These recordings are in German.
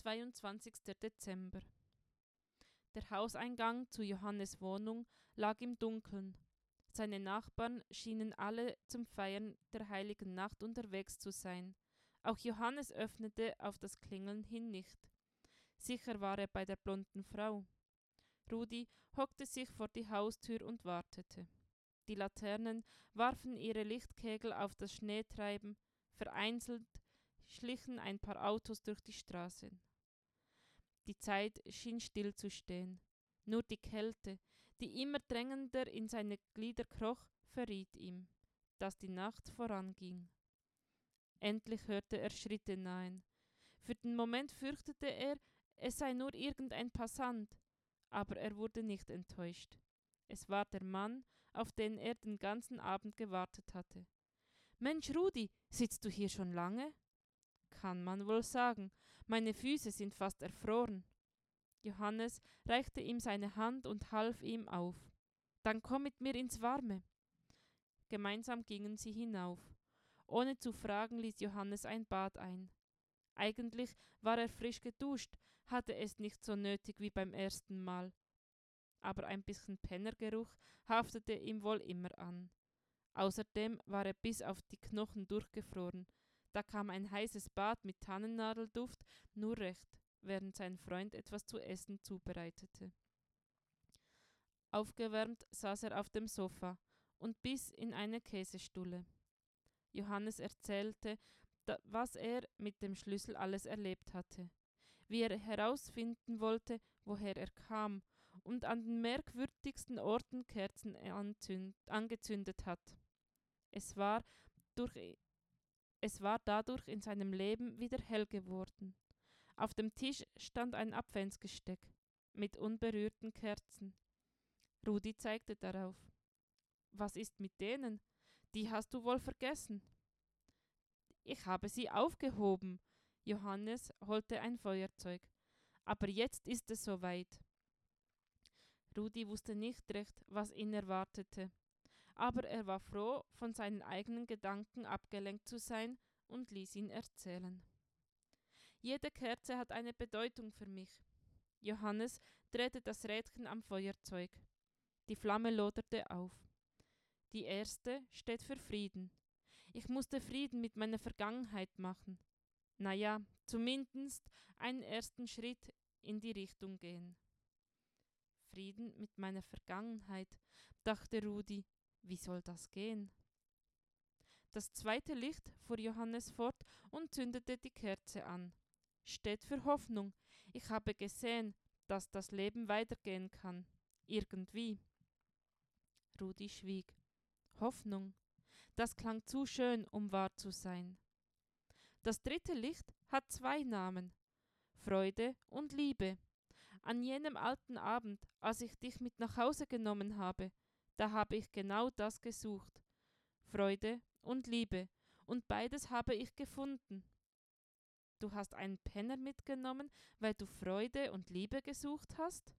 22. Dezember. Der Hauseingang zu Johannes Wohnung lag im Dunkeln. Seine Nachbarn schienen alle zum Feiern der heiligen Nacht unterwegs zu sein. Auch Johannes öffnete auf das Klingeln hin nicht. Sicher war er bei der blonden Frau. Rudi hockte sich vor die Haustür und wartete. Die Laternen warfen ihre Lichtkegel auf das Schneetreiben, vereinzelt schlichen ein paar Autos durch die Straßen. Die Zeit schien stillzustehen. Nur die Kälte, die immer drängender in seine Glieder kroch, verriet ihm, dass die Nacht voranging. Endlich hörte er Schritte nahen. Für den Moment fürchtete er, es sei nur irgendein Passant, aber er wurde nicht enttäuscht. Es war der Mann, auf den er den ganzen Abend gewartet hatte. Mensch, Rudi, sitzt du hier schon lange? Kann man wohl sagen, meine Füße sind fast erfroren. Johannes reichte ihm seine Hand und half ihm auf. Dann komm mit mir ins Warme. Gemeinsam gingen sie hinauf. Ohne zu fragen ließ Johannes ein Bad ein. Eigentlich war er frisch geduscht, hatte es nicht so nötig wie beim ersten Mal. Aber ein bisschen Pennergeruch haftete ihm wohl immer an. Außerdem war er bis auf die Knochen durchgefroren. Da kam ein heißes Bad mit Tannennadelduft nur recht, während sein Freund etwas zu essen zubereitete. Aufgewärmt saß er auf dem Sofa und biss in eine Käsestulle. Johannes erzählte, was er mit dem Schlüssel alles erlebt hatte, wie er herausfinden wollte, woher er kam und an den merkwürdigsten Orten Kerzen angezündet hat. Es war, durch, es war dadurch in seinem Leben wieder hell geworden. Auf dem Tisch stand ein Adventsgesteck mit unberührten Kerzen. Rudi zeigte darauf. Was ist mit denen? Die hast du wohl vergessen. Ich habe sie aufgehoben. Johannes holte ein Feuerzeug. Aber jetzt ist es soweit. Rudi wusste nicht recht, was ihn erwartete, aber er war froh, von seinen eigenen Gedanken abgelenkt zu sein und ließ ihn erzählen. Jede Kerze hat eine Bedeutung für mich. Johannes drehte das Rädchen am Feuerzeug. Die Flamme loderte auf. Die erste steht für Frieden. Ich musste Frieden mit meiner Vergangenheit machen. Na ja, zumindest einen ersten Schritt in die Richtung gehen. Frieden mit meiner Vergangenheit, dachte Rudi. Wie soll das gehen? Das zweite Licht fuhr Johannes fort und zündete die Kerze an. Steht für Hoffnung. Ich habe gesehen, dass das Leben weitergehen kann. Irgendwie. Rudi schwieg. Hoffnung. Das klang zu schön, um wahr zu sein. Das dritte Licht hat zwei Namen Freude und Liebe. An jenem alten Abend, als ich dich mit nach Hause genommen habe, da habe ich genau das gesucht. Freude und Liebe, und beides habe ich gefunden. Du hast einen Penner mitgenommen, weil du Freude und Liebe gesucht hast?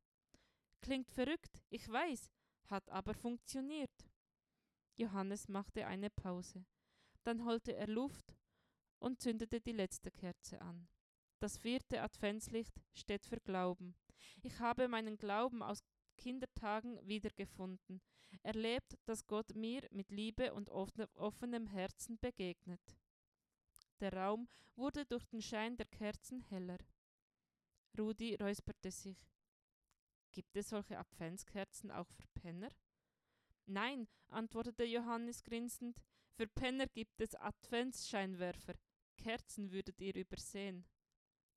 Klingt verrückt, ich weiß, hat aber funktioniert. Johannes machte eine Pause. Dann holte er Luft und zündete die letzte Kerze an. Das vierte Adventslicht steht für Glauben. Ich habe meinen Glauben aus Kindertagen wiedergefunden, erlebt, dass Gott mir mit Liebe und offenem Herzen begegnet. Der Raum wurde durch den Schein der Kerzen heller. Rudi räusperte sich. Gibt es solche Adventskerzen auch für Penner? Nein, antwortete Johannes grinsend, für Penner gibt es Adventsscheinwerfer. Kerzen würdet ihr übersehen.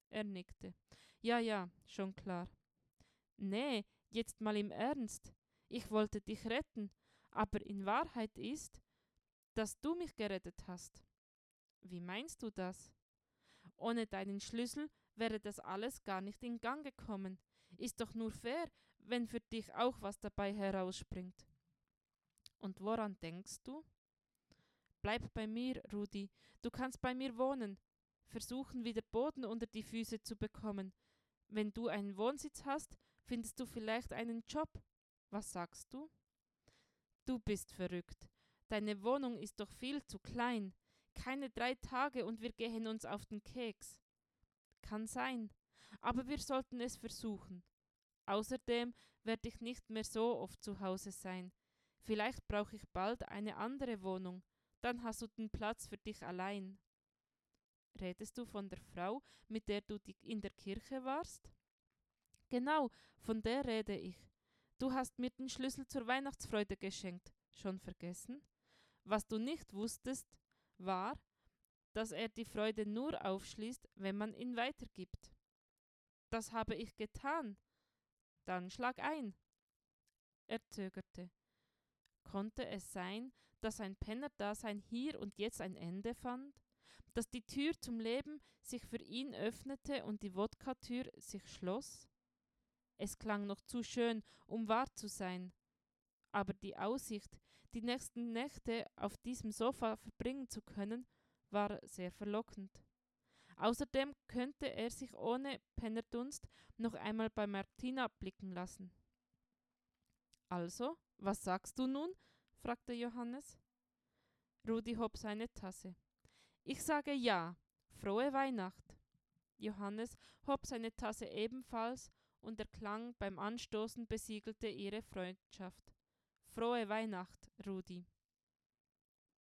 Er nickte. Ja, ja, schon klar. Nee, jetzt mal im Ernst. Ich wollte dich retten, aber in Wahrheit ist, dass du mich gerettet hast. Wie meinst du das? Ohne deinen Schlüssel wäre das alles gar nicht in Gang gekommen. Ist doch nur fair, wenn für dich auch was dabei herausspringt. Und woran denkst du? Bleib bei mir, Rudi. Du kannst bei mir wohnen. Versuchen, wieder Boden unter die Füße zu bekommen. Wenn du einen Wohnsitz hast, findest du vielleicht einen Job. Was sagst du? Du bist verrückt. Deine Wohnung ist doch viel zu klein. Keine drei Tage und wir gehen uns auf den Keks. Kann sein. aber wir sollten es versuchen. Außerdem werde ich nicht mehr so oft zu Hause sein. Vielleicht brauche ich bald eine andere Wohnung, dann hast du den Platz für dich allein. Redest du von der Frau, mit der du in der Kirche warst? Genau, von der rede ich. Du hast mir den Schlüssel zur Weihnachtsfreude geschenkt. Schon vergessen? Was du nicht wusstest, war, dass er die Freude nur aufschließt, wenn man ihn weitergibt. Das habe ich getan. Dann schlag ein. Er zögerte. Konnte es sein, dass sein Pennerdasein hier und jetzt ein Ende fand? Dass die Tür zum Leben sich für ihn öffnete und die Wodka-Tür sich schloss? Es klang noch zu schön, um wahr zu sein. Aber die Aussicht, die nächsten Nächte auf diesem Sofa verbringen zu können, war sehr verlockend. Außerdem könnte er sich ohne Pennerdunst noch einmal bei Martina blicken lassen. Also, was sagst du nun? fragte Johannes. Rudi hob seine Tasse. Ich sage ja. Frohe Weihnacht. Johannes hob seine Tasse ebenfalls und der Klang beim Anstoßen besiegelte ihre Freundschaft. Frohe Weihnacht, Rudi.